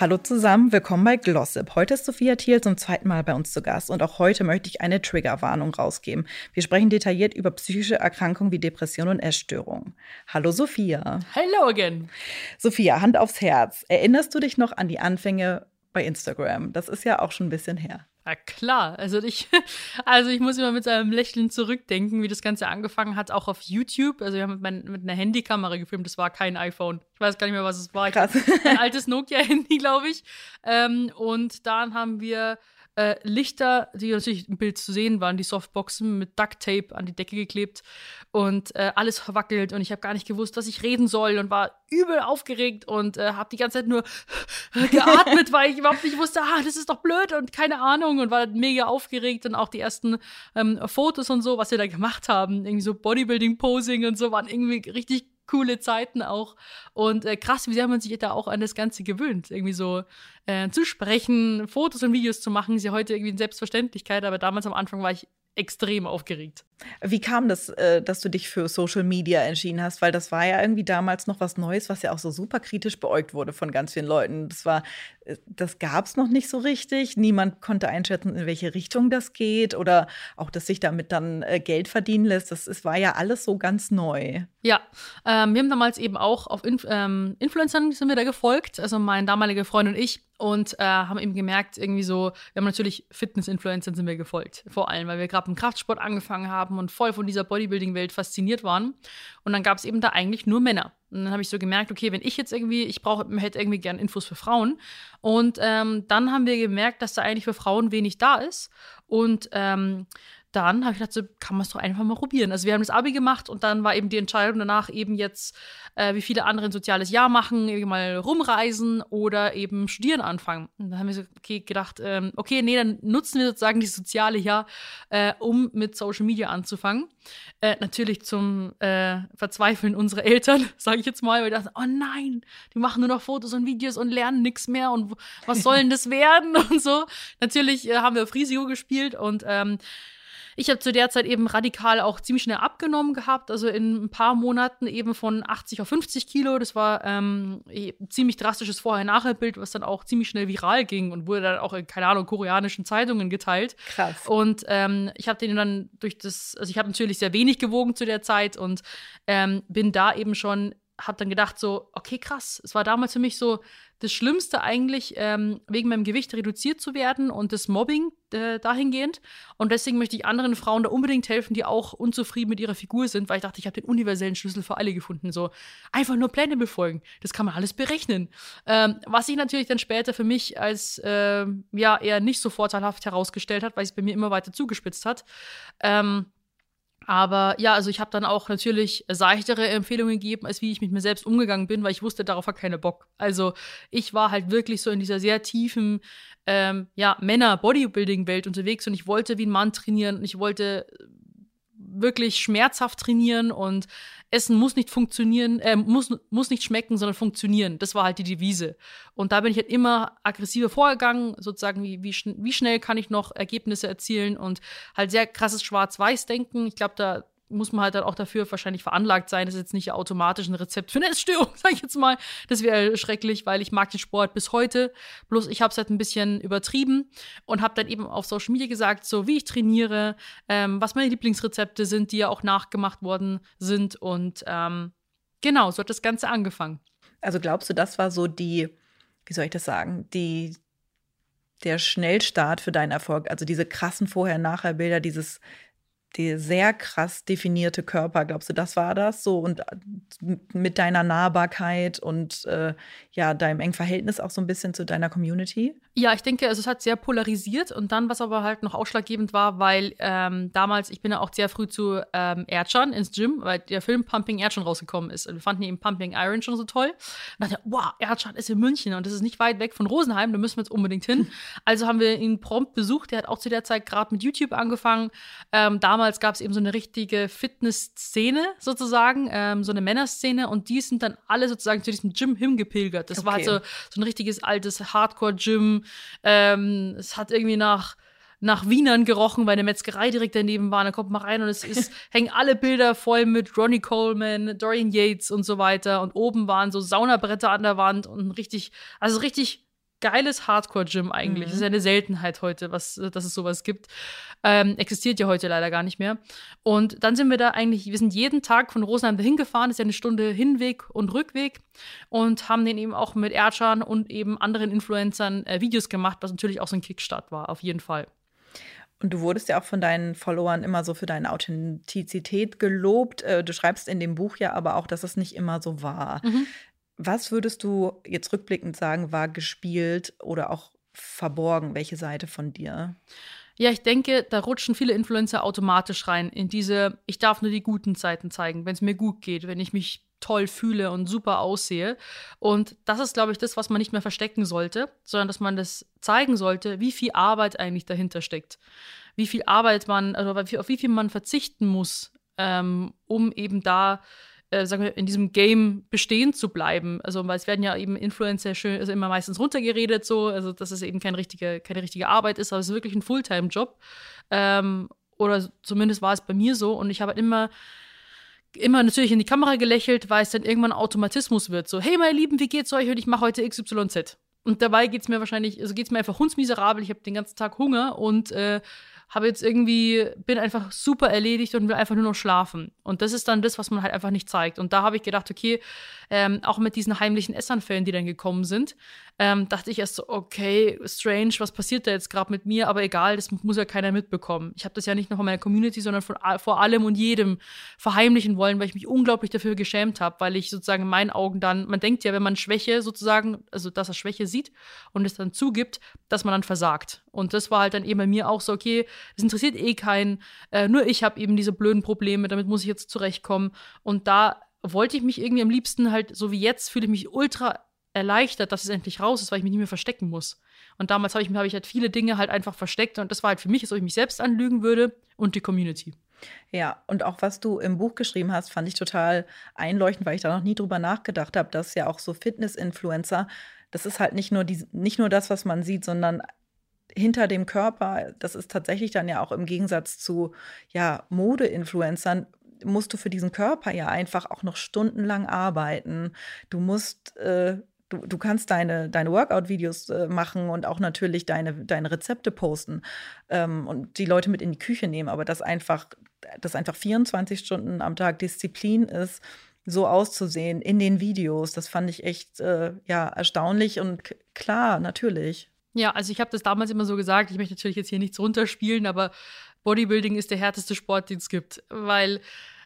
Hallo zusammen, willkommen bei Glossip. Heute ist Sophia Thiel zum zweiten Mal bei uns zu Gast und auch heute möchte ich eine Triggerwarnung rausgeben. Wir sprechen detailliert über psychische Erkrankungen wie Depression und Essstörungen. Hallo Sophia. Hello again. Sophia, Hand aufs Herz. Erinnerst du dich noch an die Anfänge bei Instagram? Das ist ja auch schon ein bisschen her. Ja, klar. Also ich, also ich muss immer mit einem Lächeln zurückdenken, wie das Ganze angefangen hat, auch auf YouTube. Also wir haben mit, mein, mit einer Handykamera gefilmt, das war kein iPhone. Ich weiß gar nicht mehr, was es war. Krass. Ein altes Nokia-Handy, glaube ich. Ähm, und dann haben wir äh, Lichter, die natürlich im Bild zu sehen waren, die Softboxen mit Ducktape an die Decke geklebt und äh, alles verwackelt und ich habe gar nicht gewusst, was ich reden soll und war übel aufgeregt und äh, habe die ganze Zeit nur geatmet, weil ich überhaupt nicht wusste, ah, das ist doch blöd und keine Ahnung und war mega aufgeregt und auch die ersten ähm, Fotos und so, was wir da gemacht haben, irgendwie so Bodybuilding-Posing und so, waren irgendwie richtig coole Zeiten auch. Und äh, krass, wie sehr man sich da auch an das Ganze gewöhnt. Irgendwie so äh, zu sprechen, Fotos und Videos zu machen, ist ja heute irgendwie eine Selbstverständlichkeit, aber damals am Anfang war ich extrem aufgeregt. Wie kam das, äh, dass du dich für Social Media entschieden hast? Weil das war ja irgendwie damals noch was Neues, was ja auch so super kritisch beäugt wurde von ganz vielen Leuten. Das war, äh, das gab es noch nicht so richtig. Niemand konnte einschätzen, in welche Richtung das geht oder auch, dass sich damit dann äh, Geld verdienen lässt. Das, das war ja alles so ganz neu. Ja, ähm, wir haben damals eben auch auf Inf ähm, Influencern sind wir da gefolgt, also mein damaliger Freund und ich und äh, haben eben gemerkt, irgendwie so, wir haben natürlich Fitness-Influencern sind wir gefolgt, vor allem, weil wir gerade im Kraftsport angefangen haben und voll von dieser Bodybuilding-Welt fasziniert waren. Und dann gab es eben da eigentlich nur Männer. Und dann habe ich so gemerkt, okay, wenn ich jetzt irgendwie, ich brauche, hätte irgendwie gern Infos für Frauen. Und ähm, dann haben wir gemerkt, dass da eigentlich für Frauen wenig da ist. Und ähm, dann habe ich gedacht, so kann man es doch einfach mal probieren. Also wir haben das Abi gemacht und dann war eben die Entscheidung danach eben jetzt, äh, wie viele andere ein soziales Jahr machen, irgendwie mal rumreisen oder eben studieren anfangen. Und dann haben wir so okay, gedacht, ähm, okay, nee, dann nutzen wir sozusagen dieses soziale Jahr, äh, um mit Social Media anzufangen. Äh, natürlich zum äh, Verzweifeln unserer Eltern, sage ich jetzt mal, weil wir dachten, oh nein, die machen nur noch Fotos und Videos und lernen nichts mehr und was soll denn das werden und so. Natürlich äh, haben wir auf Risiko gespielt und ähm, ich habe zu der Zeit eben radikal auch ziemlich schnell abgenommen gehabt, also in ein paar Monaten eben von 80 auf 50 Kilo. Das war ähm, ein ziemlich drastisches Vorher-Nachher-Bild, was dann auch ziemlich schnell viral ging und wurde dann auch in, keine Ahnung, koreanischen Zeitungen geteilt. Krass. Und ähm, ich habe den dann durch das, also ich habe natürlich sehr wenig gewogen zu der Zeit und ähm, bin da eben schon habe dann gedacht so, okay, krass. Es war damals für mich so das Schlimmste eigentlich, ähm, wegen meinem Gewicht reduziert zu werden und das Mobbing äh, dahingehend. Und deswegen möchte ich anderen Frauen da unbedingt helfen, die auch unzufrieden mit ihrer Figur sind, weil ich dachte, ich habe den universellen Schlüssel für alle gefunden. So einfach nur Pläne befolgen. Das kann man alles berechnen. Ähm, was sich natürlich dann später für mich als äh, ja eher nicht so vorteilhaft herausgestellt hat, weil es bei mir immer weiter zugespitzt hat. Ähm, aber ja, also ich habe dann auch natürlich seichtere Empfehlungen gegeben, als wie ich mit mir selbst umgegangen bin, weil ich wusste, darauf hat keiner Bock. Also ich war halt wirklich so in dieser sehr tiefen, ähm, ja, Männer-Bodybuilding-Welt unterwegs und ich wollte wie ein Mann trainieren und ich wollte wirklich schmerzhaft trainieren und Essen muss nicht funktionieren, äh, muss, muss nicht schmecken, sondern funktionieren. Das war halt die Devise. Und da bin ich halt immer aggressiver vorgegangen, sozusagen, wie, wie, schn wie schnell kann ich noch Ergebnisse erzielen und halt sehr krasses Schwarz-Weiß-Denken. Ich glaube, da muss man halt dann auch dafür wahrscheinlich veranlagt sein. Das ist jetzt nicht automatisch ein Rezept für eine Essstörung, sage ich jetzt mal. Das wäre schrecklich, weil ich mag den Sport bis heute. Bloß ich habe es halt ein bisschen übertrieben und habe dann eben auf Social Media gesagt, so wie ich trainiere, ähm, was meine Lieblingsrezepte sind, die ja auch nachgemacht worden sind. Und ähm, genau, so hat das Ganze angefangen. Also glaubst du, das war so die, wie soll ich das sagen, die der Schnellstart für deinen Erfolg, also diese krassen Vorher-Nachher-Bilder, dieses die sehr krass definierte Körper, glaubst du, das war das so? Und äh, mit deiner Nahbarkeit und äh, ja, deinem engen Verhältnis auch so ein bisschen zu deiner Community? Ja, ich denke, also es hat sehr polarisiert und dann, was aber halt noch ausschlaggebend war, weil ähm, damals, ich bin ja auch sehr früh zu ähm, Erdschan ins Gym, weil der Film Pumping Erdschan rausgekommen ist. Und wir fanden eben Pumping Iron schon so toll. Und dachte, wow, Erdschan ist in München und das ist nicht weit weg von Rosenheim, da müssen wir jetzt unbedingt hin. Also haben wir ihn prompt besucht. Der hat auch zu der Zeit gerade mit YouTube angefangen. Ähm, damals gab es eben so eine richtige Fitnessszene sozusagen, ähm, so eine Männerszene und die sind dann alle sozusagen zu diesem Gym hingepilgert. Das okay. war halt so, so ein richtiges altes Hardcore-Gym. Ähm, es hat irgendwie nach nach Wienern gerochen, weil eine Metzgerei direkt daneben war. Da kommt man rein und es ist, hängen alle Bilder voll mit Ronnie Coleman, Dorian Yates und so weiter. Und oben waren so Saunabretter an der Wand und richtig, also richtig geiles Hardcore-Gym eigentlich. Mhm. Das ist ja eine Seltenheit heute, was, dass es sowas gibt. Ähm, existiert ja heute leider gar nicht mehr. Und dann sind wir da eigentlich, wir sind jeden Tag von Rosenheim dahin gefahren, das ist ja eine Stunde Hinweg und Rückweg und haben den eben auch mit Erdschan und eben anderen Influencern äh, Videos gemacht, was natürlich auch so ein Kickstart war, auf jeden Fall. Und du wurdest ja auch von deinen Followern immer so für deine Authentizität gelobt. Äh, du schreibst in dem Buch ja aber auch, dass es nicht immer so war. Mhm. Was würdest du jetzt rückblickend sagen, war gespielt oder auch verborgen? Welche Seite von dir? Ja, ich denke, da rutschen viele Influencer automatisch rein in diese, ich darf nur die guten Zeiten zeigen, wenn es mir gut geht, wenn ich mich toll fühle und super aussehe. Und das ist, glaube ich, das, was man nicht mehr verstecken sollte, sondern dass man das zeigen sollte, wie viel Arbeit eigentlich dahinter steckt. Wie viel Arbeit man, also auf wie viel man verzichten muss, ähm, um eben da äh, sagen wir, in diesem Game bestehen zu bleiben. Also, weil es werden ja eben Influencer schön, also immer meistens runtergeredet, so, also dass es eben keine richtige, keine richtige Arbeit ist, aber es ist wirklich ein Fulltime-Job. Ähm, oder zumindest war es bei mir so. Und ich habe halt immer immer natürlich in die Kamera gelächelt, weil es dann irgendwann Automatismus wird. So, hey meine Lieben, wie geht's euch? Und ich mache heute XYZ. Und dabei geht's mir wahrscheinlich, also geht's mir einfach hundsmiserabel. Ich habe den ganzen Tag Hunger und äh, habe jetzt irgendwie, bin einfach super erledigt und will einfach nur noch schlafen. Und das ist dann das, was man halt einfach nicht zeigt. Und da habe ich gedacht, okay, ähm, auch mit diesen heimlichen Essanfällen, die dann gekommen sind, ähm, dachte ich erst so, okay, strange, was passiert da jetzt gerade mit mir? Aber egal, das muss ja keiner mitbekommen. Ich habe das ja nicht nur von meiner Community, sondern von, vor allem und jedem verheimlichen wollen, weil ich mich unglaublich dafür geschämt habe, weil ich sozusagen in meinen Augen dann, man denkt ja, wenn man Schwäche sozusagen, also dass er Schwäche sieht und es dann zugibt, dass man dann versagt. Und das war halt dann eben bei mir auch so, okay, es interessiert eh keinen, äh, nur ich habe eben diese blöden Probleme, damit muss ich jetzt zurechtkommen. Und da wollte ich mich irgendwie am liebsten halt, so wie jetzt, fühle ich mich ultra erleichtert, dass es endlich raus ist, weil ich mich nicht mehr verstecken muss. Und damals habe ich, hab ich halt viele Dinge halt einfach versteckt und das war halt für mich, als ob ich mich selbst anlügen würde und die Community. Ja, und auch was du im Buch geschrieben hast, fand ich total einleuchtend, weil ich da noch nie drüber nachgedacht habe, dass ja auch so Fitness-Influencer, das ist halt nicht nur, die, nicht nur das, was man sieht, sondern hinter dem Körper, das ist tatsächlich dann ja auch im Gegensatz zu ja, Mode-Influencern, musst du für diesen Körper ja einfach auch noch stundenlang arbeiten. Du musst äh, Du, du, kannst deine, deine Workout-Videos äh, machen und auch natürlich deine, deine Rezepte posten ähm, und die Leute mit in die Küche nehmen, aber das einfach, das einfach 24 Stunden am Tag Disziplin ist, so auszusehen in den Videos, das fand ich echt äh, ja, erstaunlich und klar, natürlich. Ja, also ich habe das damals immer so gesagt, ich möchte natürlich jetzt hier nichts runterspielen, aber Bodybuilding ist der härteste Sport, den es gibt, weil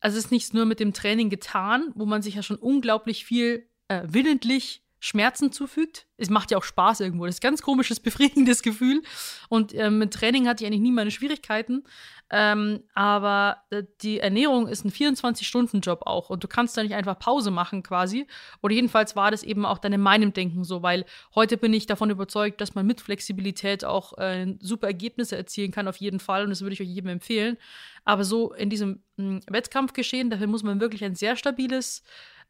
also es ist nicht nur mit dem Training getan, wo man sich ja schon unglaublich viel äh, willentlich Schmerzen zufügt. Es macht ja auch Spaß irgendwo. Das ist ein ganz komisches, befriedigendes Gefühl. Und ähm, mit Training hatte ich eigentlich nie meine Schwierigkeiten. Ähm, aber äh, die Ernährung ist ein 24-Stunden-Job auch. Und du kannst da nicht einfach Pause machen quasi. Oder jedenfalls war das eben auch dann in meinem Denken so, weil heute bin ich davon überzeugt, dass man mit Flexibilität auch äh, super Ergebnisse erzielen kann, auf jeden Fall. Und das würde ich euch jedem empfehlen. Aber so in diesem hm, Wettkampfgeschehen, dafür muss man wirklich ein sehr stabiles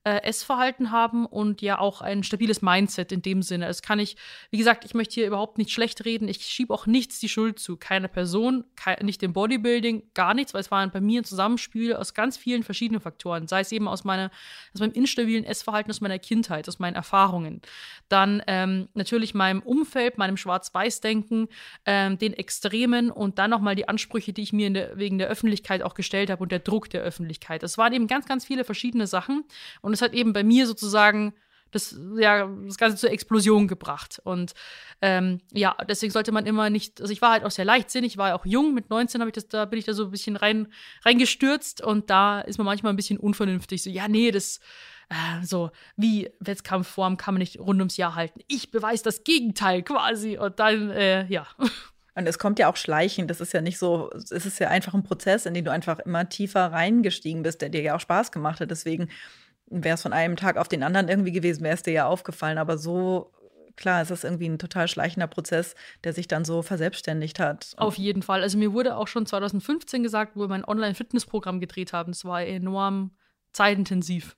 äh, Essverhalten haben und ja auch ein stabiles Mindset in dem Sinne. Das kann ich, wie gesagt, ich möchte hier überhaupt nicht schlecht reden. Ich schiebe auch nichts die Schuld zu. Keine Person, kein, nicht dem Bodybuilding, gar nichts, weil es war bei mir ein Zusammenspiel aus ganz vielen verschiedenen Faktoren. Sei es eben aus, meiner, aus meinem instabilen Essverhalten, aus meiner Kindheit, aus meinen Erfahrungen. Dann ähm, natürlich meinem Umfeld, meinem Schwarz-Weiß-Denken, ähm, den Extremen und dann nochmal die Ansprüche, die ich mir der, wegen der Öffentlichkeit auch gestellt habe und der Druck der Öffentlichkeit. Das waren eben ganz, ganz viele verschiedene Sachen. Und es hat eben bei mir sozusagen das, ja, das Ganze zur Explosion gebracht. Und ähm, ja, deswegen sollte man immer nicht, also ich war halt auch sehr leichtsinnig, ich war auch jung, mit 19 ich das, da bin ich da so ein bisschen rein, reingestürzt und da ist man manchmal ein bisschen unvernünftig. So, ja, nee, das, äh, so, wie Wettkampfform kann man nicht rund ums Jahr halten. Ich beweise das Gegenteil quasi. Und dann, äh, ja. Und es kommt ja auch schleichend. Das ist ja nicht so, es ist ja einfach ein Prozess, in den du einfach immer tiefer reingestiegen bist, der dir ja auch Spaß gemacht hat. Deswegen wäre es von einem Tag auf den anderen irgendwie gewesen, wäre es dir ja aufgefallen. Aber so klar, es ist irgendwie ein total schleichender Prozess, der sich dann so verselbstständigt hat. Auf jeden Fall. Also mir wurde auch schon 2015 gesagt, wo wir mein Online-Fitnessprogramm gedreht haben. Das war enorm zeitintensiv.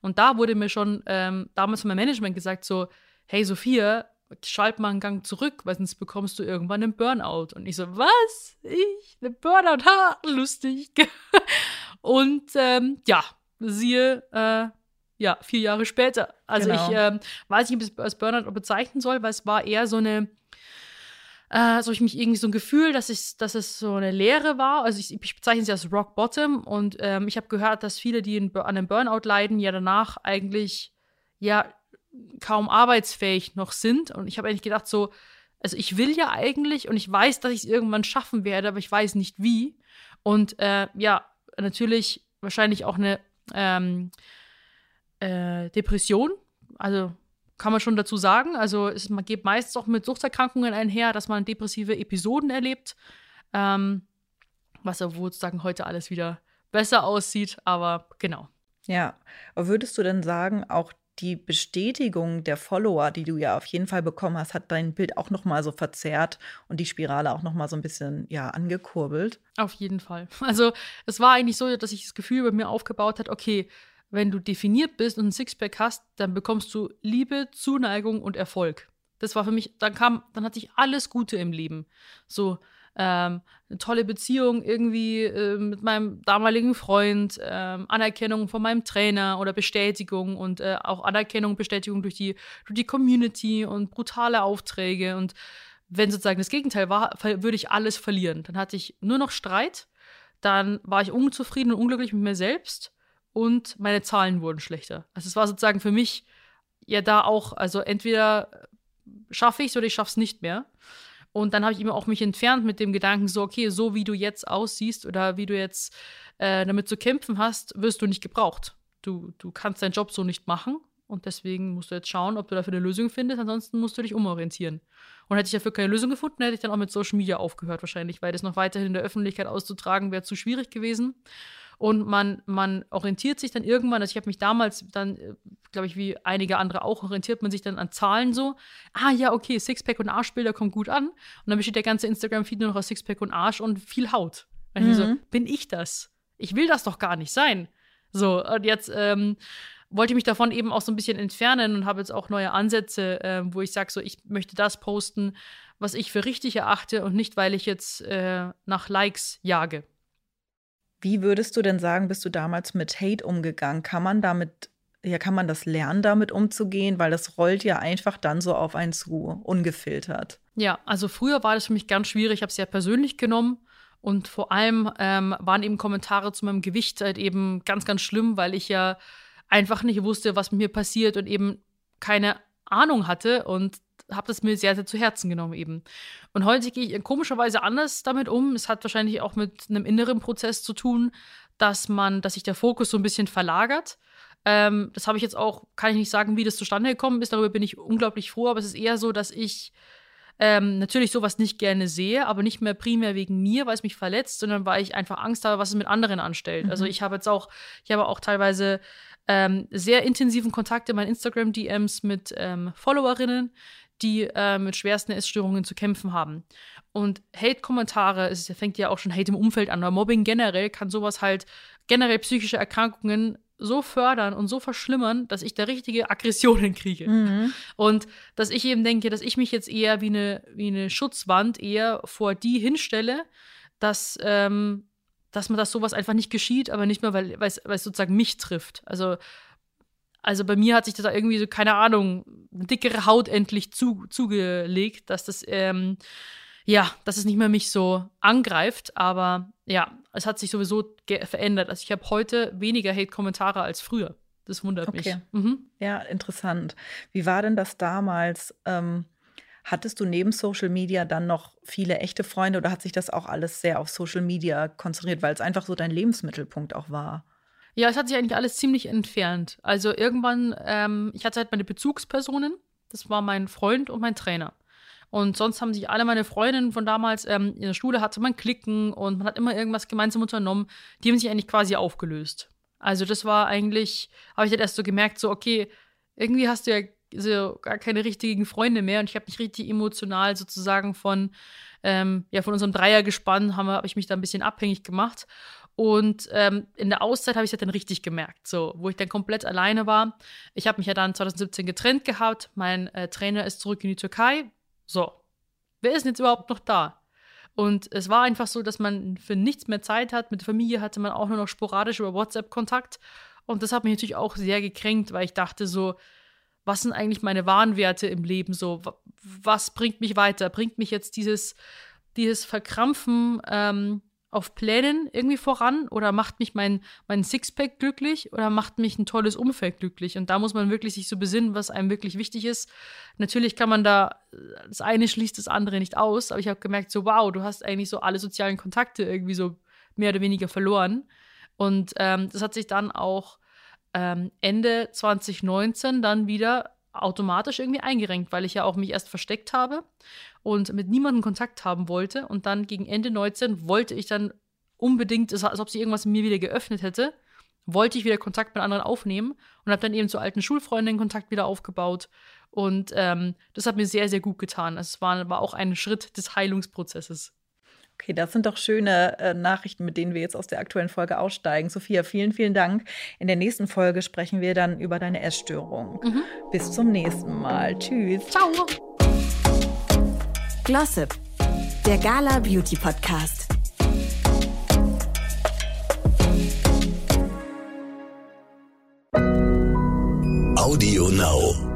Und da wurde mir schon ähm, damals von meinem Management gesagt, so, hey Sophia, schalt mal einen Gang zurück, weil sonst bekommst du irgendwann einen Burnout. Und ich so, was? Ich? Eine Burnout? Ha, lustig. Und ähm, ja, siehe, äh, ja, vier Jahre später. Also Genau. ich ähm, weiß nicht, ob ich es als Burnout bezeichnen soll, weil es war eher so eine, äh, so ich mich irgendwie so ein Gefühl, dass, ich, dass es so eine Leere war. Also ich, ich bezeichne sie als Rock Bottom und ähm, ich habe gehört, dass viele, die in, an einem Burnout leiden, ja danach eigentlich ja kaum arbeitsfähig noch sind. Und ich habe eigentlich gedacht, so, also ich will ja eigentlich und ich weiß, dass ich es irgendwann schaffen werde, aber ich weiß nicht wie. Und äh, ja, natürlich wahrscheinlich auch eine ähm, äh, Depression. Also kann man schon dazu sagen. Also es, man geht meistens auch mit Suchterkrankungen einher, dass man depressive Episoden erlebt. Ähm, was ja sozusagen heute alles wieder besser aussieht, aber genau. Ja, würdest du denn sagen, auch die Bestätigung der Follower, die du ja auf jeden Fall bekommen hast, hat dein Bild auch noch mal so verzerrt und die Spirale auch noch mal so ein bisschen ja angekurbelt? Auf jeden Fall. Also es war eigentlich so, dass ich das Gefühl bei mir aufgebaut hat, okay, wenn du definiert bist und ein Sixpack hast, dann bekommst du Liebe, Zuneigung und Erfolg. Das war für mich, dann kam, dann hatte ich alles Gute im Leben. So ähm, eine tolle Beziehung irgendwie äh, mit meinem damaligen Freund, ähm, Anerkennung von meinem Trainer oder Bestätigung und äh, auch Anerkennung, Bestätigung durch die, durch die Community und brutale Aufträge. Und wenn sozusagen das Gegenteil war, würde ich alles verlieren. Dann hatte ich nur noch Streit, dann war ich unzufrieden und unglücklich mit mir selbst und meine Zahlen wurden schlechter. Also es war sozusagen für mich ja da auch, also entweder schaffe ich es oder ich schaffe es nicht mehr. Und dann habe ich immer auch mich entfernt mit dem Gedanken, so, okay, so wie du jetzt aussiehst oder wie du jetzt äh, damit zu kämpfen hast, wirst du nicht gebraucht. Du, du kannst deinen Job so nicht machen und deswegen musst du jetzt schauen, ob du dafür eine Lösung findest, ansonsten musst du dich umorientieren. Und hätte ich dafür keine Lösung gefunden, hätte ich dann auch mit Social Media aufgehört wahrscheinlich, weil das noch weiterhin in der Öffentlichkeit auszutragen wäre zu schwierig gewesen. Und man, man orientiert sich dann irgendwann, also ich habe mich damals dann, glaube ich, wie einige andere auch, orientiert man sich dann an Zahlen so. Ah ja, okay, Sixpack und Arschbilder kommen gut an. Und dann besteht der ganze Instagram-Feed nur noch aus Sixpack und Arsch und viel Haut. Und ich so, Mhm. bin ich das? Ich will das doch gar nicht sein. So, und jetzt ähm, wollte ich mich davon eben auch so ein bisschen entfernen und habe jetzt auch neue Ansätze, äh, wo ich sage, so, ich möchte das posten, was ich für richtig erachte und nicht, weil ich jetzt äh, nach Likes jage. Wie würdest du denn sagen, bist du damals mit Hate umgegangen? Kann man damit, ja, kann man das lernen, damit umzugehen? Weil das rollt ja einfach dann so auf einen zu, ungefiltert. Ja, also früher war das für mich ganz schwierig. Ich habe es sehr persönlich genommen. Und vor allem ähm, waren eben Kommentare zu meinem Gewicht halt eben ganz, ganz schlimm, weil ich ja einfach nicht wusste, was mit mir passiert und eben keine Ahnung hatte und habe das mir sehr, sehr zu Herzen genommen eben. Und heute gehe ich komischerweise anders damit um. Es hat wahrscheinlich auch mit einem inneren Prozess zu tun, dass man, dass sich der Fokus so ein bisschen verlagert. Ähm, das habe ich jetzt auch, kann ich nicht sagen, wie das zustande gekommen ist. Darüber bin ich unglaublich froh, aber es ist eher so, dass ich ähm, natürlich sowas nicht gerne sehe, aber nicht mehr primär wegen mir, weil es mich verletzt, sondern weil ich einfach Angst habe, was es mit anderen anstellt. Also Mhm. ich habe jetzt auch, ich habe auch teilweise ähm, sehr intensiven Kontakt in meinen Instagram-DMs mit ähm, Followerinnen, die äh, mit schwersten Essstörungen zu kämpfen haben. Und Hate-Kommentare, es fängt ja auch schon Hate im Umfeld an, aber Mobbing generell kann sowas halt, generell psychische Erkrankungen so fördern und so verschlimmern, dass ich da richtige Aggressionen kriege. Mhm. Und dass ich eben denke, dass ich mich jetzt eher wie eine, wie eine Schutzwand eher vor die hinstelle, dass, ähm, dass man das sowas einfach nicht geschieht, aber nicht mehr, weil, weil es weil es sozusagen mich trifft. Also, also bei mir hat sich da irgendwie so, keine Ahnung, eine dickere Haut endlich zu, zugelegt, dass das, ähm, ja, dass es nicht mehr mich so angreift, aber ja, es hat sich sowieso verändert. Also ich habe heute weniger Hate-Kommentare als früher. Das wundert Okay. mich. Mhm. Ja, interessant. Wie war denn das damals? Ähm, hattest du neben Social Media dann noch viele echte Freunde oder hat sich das auch alles sehr auf Social Media konzentriert, weil es einfach so dein Lebensmittelpunkt auch war? Ja, es hat sich eigentlich alles ziemlich entfernt. Also irgendwann, ähm, ich hatte halt meine Bezugspersonen. Das war mein Freund und mein Trainer. Und sonst haben sich alle meine Freundinnen von damals, ähm, in der Schule hatte man Klicken und man hat immer irgendwas gemeinsam unternommen. Die haben sich eigentlich quasi aufgelöst. Also das war eigentlich, habe ich dann erst so gemerkt, so, okay, irgendwie hast du ja so gar keine richtigen Freunde mehr und ich habe mich richtig emotional sozusagen von, ähm, ja, von unserem Dreier gespannt, habe hab ich mich da ein bisschen abhängig gemacht. Und ähm, in der Auszeit habe ich es dann richtig gemerkt, so, wo ich dann komplett alleine war. Ich habe mich ja dann 2017 getrennt gehabt. Mein äh, Trainer ist zurück in die Türkei. So, wer ist denn jetzt überhaupt noch da? Und es war einfach so, dass man für nichts mehr Zeit hat. Mit der Familie hatte man auch nur noch sporadisch über WhatsApp Kontakt. Und das hat mich natürlich auch sehr gekränkt, weil ich dachte so, was sind eigentlich meine wahren Werte im Leben? So, was bringt mich weiter? Bringt mich jetzt dieses, dieses Verkrampfen ähm, auf Plänen irgendwie voran oder macht mich mein, mein Sixpack glücklich oder macht mich ein tolles Umfeld glücklich? Und da muss man wirklich sich so besinnen, was einem wirklich wichtig ist. Natürlich kann man da, das eine schließt das andere nicht aus, aber ich habe gemerkt, so wow, du hast eigentlich so alle sozialen Kontakte irgendwie so mehr oder weniger verloren. Und ähm, das hat sich dann auch ähm, Ende 2019 dann wieder automatisch irgendwie eingerenkt, weil ich ja auch mich erst versteckt habe und mit niemandem Kontakt haben wollte. Und dann gegen Ende 19 wollte ich dann unbedingt, als ob sie irgendwas in mir wieder geöffnet hätte, wollte ich wieder Kontakt mit anderen aufnehmen und habe dann eben zu alten Schulfreundinnen Kontakt wieder aufgebaut. Und ähm, das hat mir sehr, sehr gut getan. Also es war, war auch ein Schritt des Heilungsprozesses. Okay, das sind doch schöne äh, Nachrichten, mit denen wir jetzt aus der aktuellen Folge aussteigen. Sophia, vielen, vielen Dank. In der nächsten Folge sprechen wir dann über deine Essstörung. Mhm. Bis zum nächsten Mal. Tschüss. Ciao. Glossip, der Gala Beauty Podcast. Audio Now.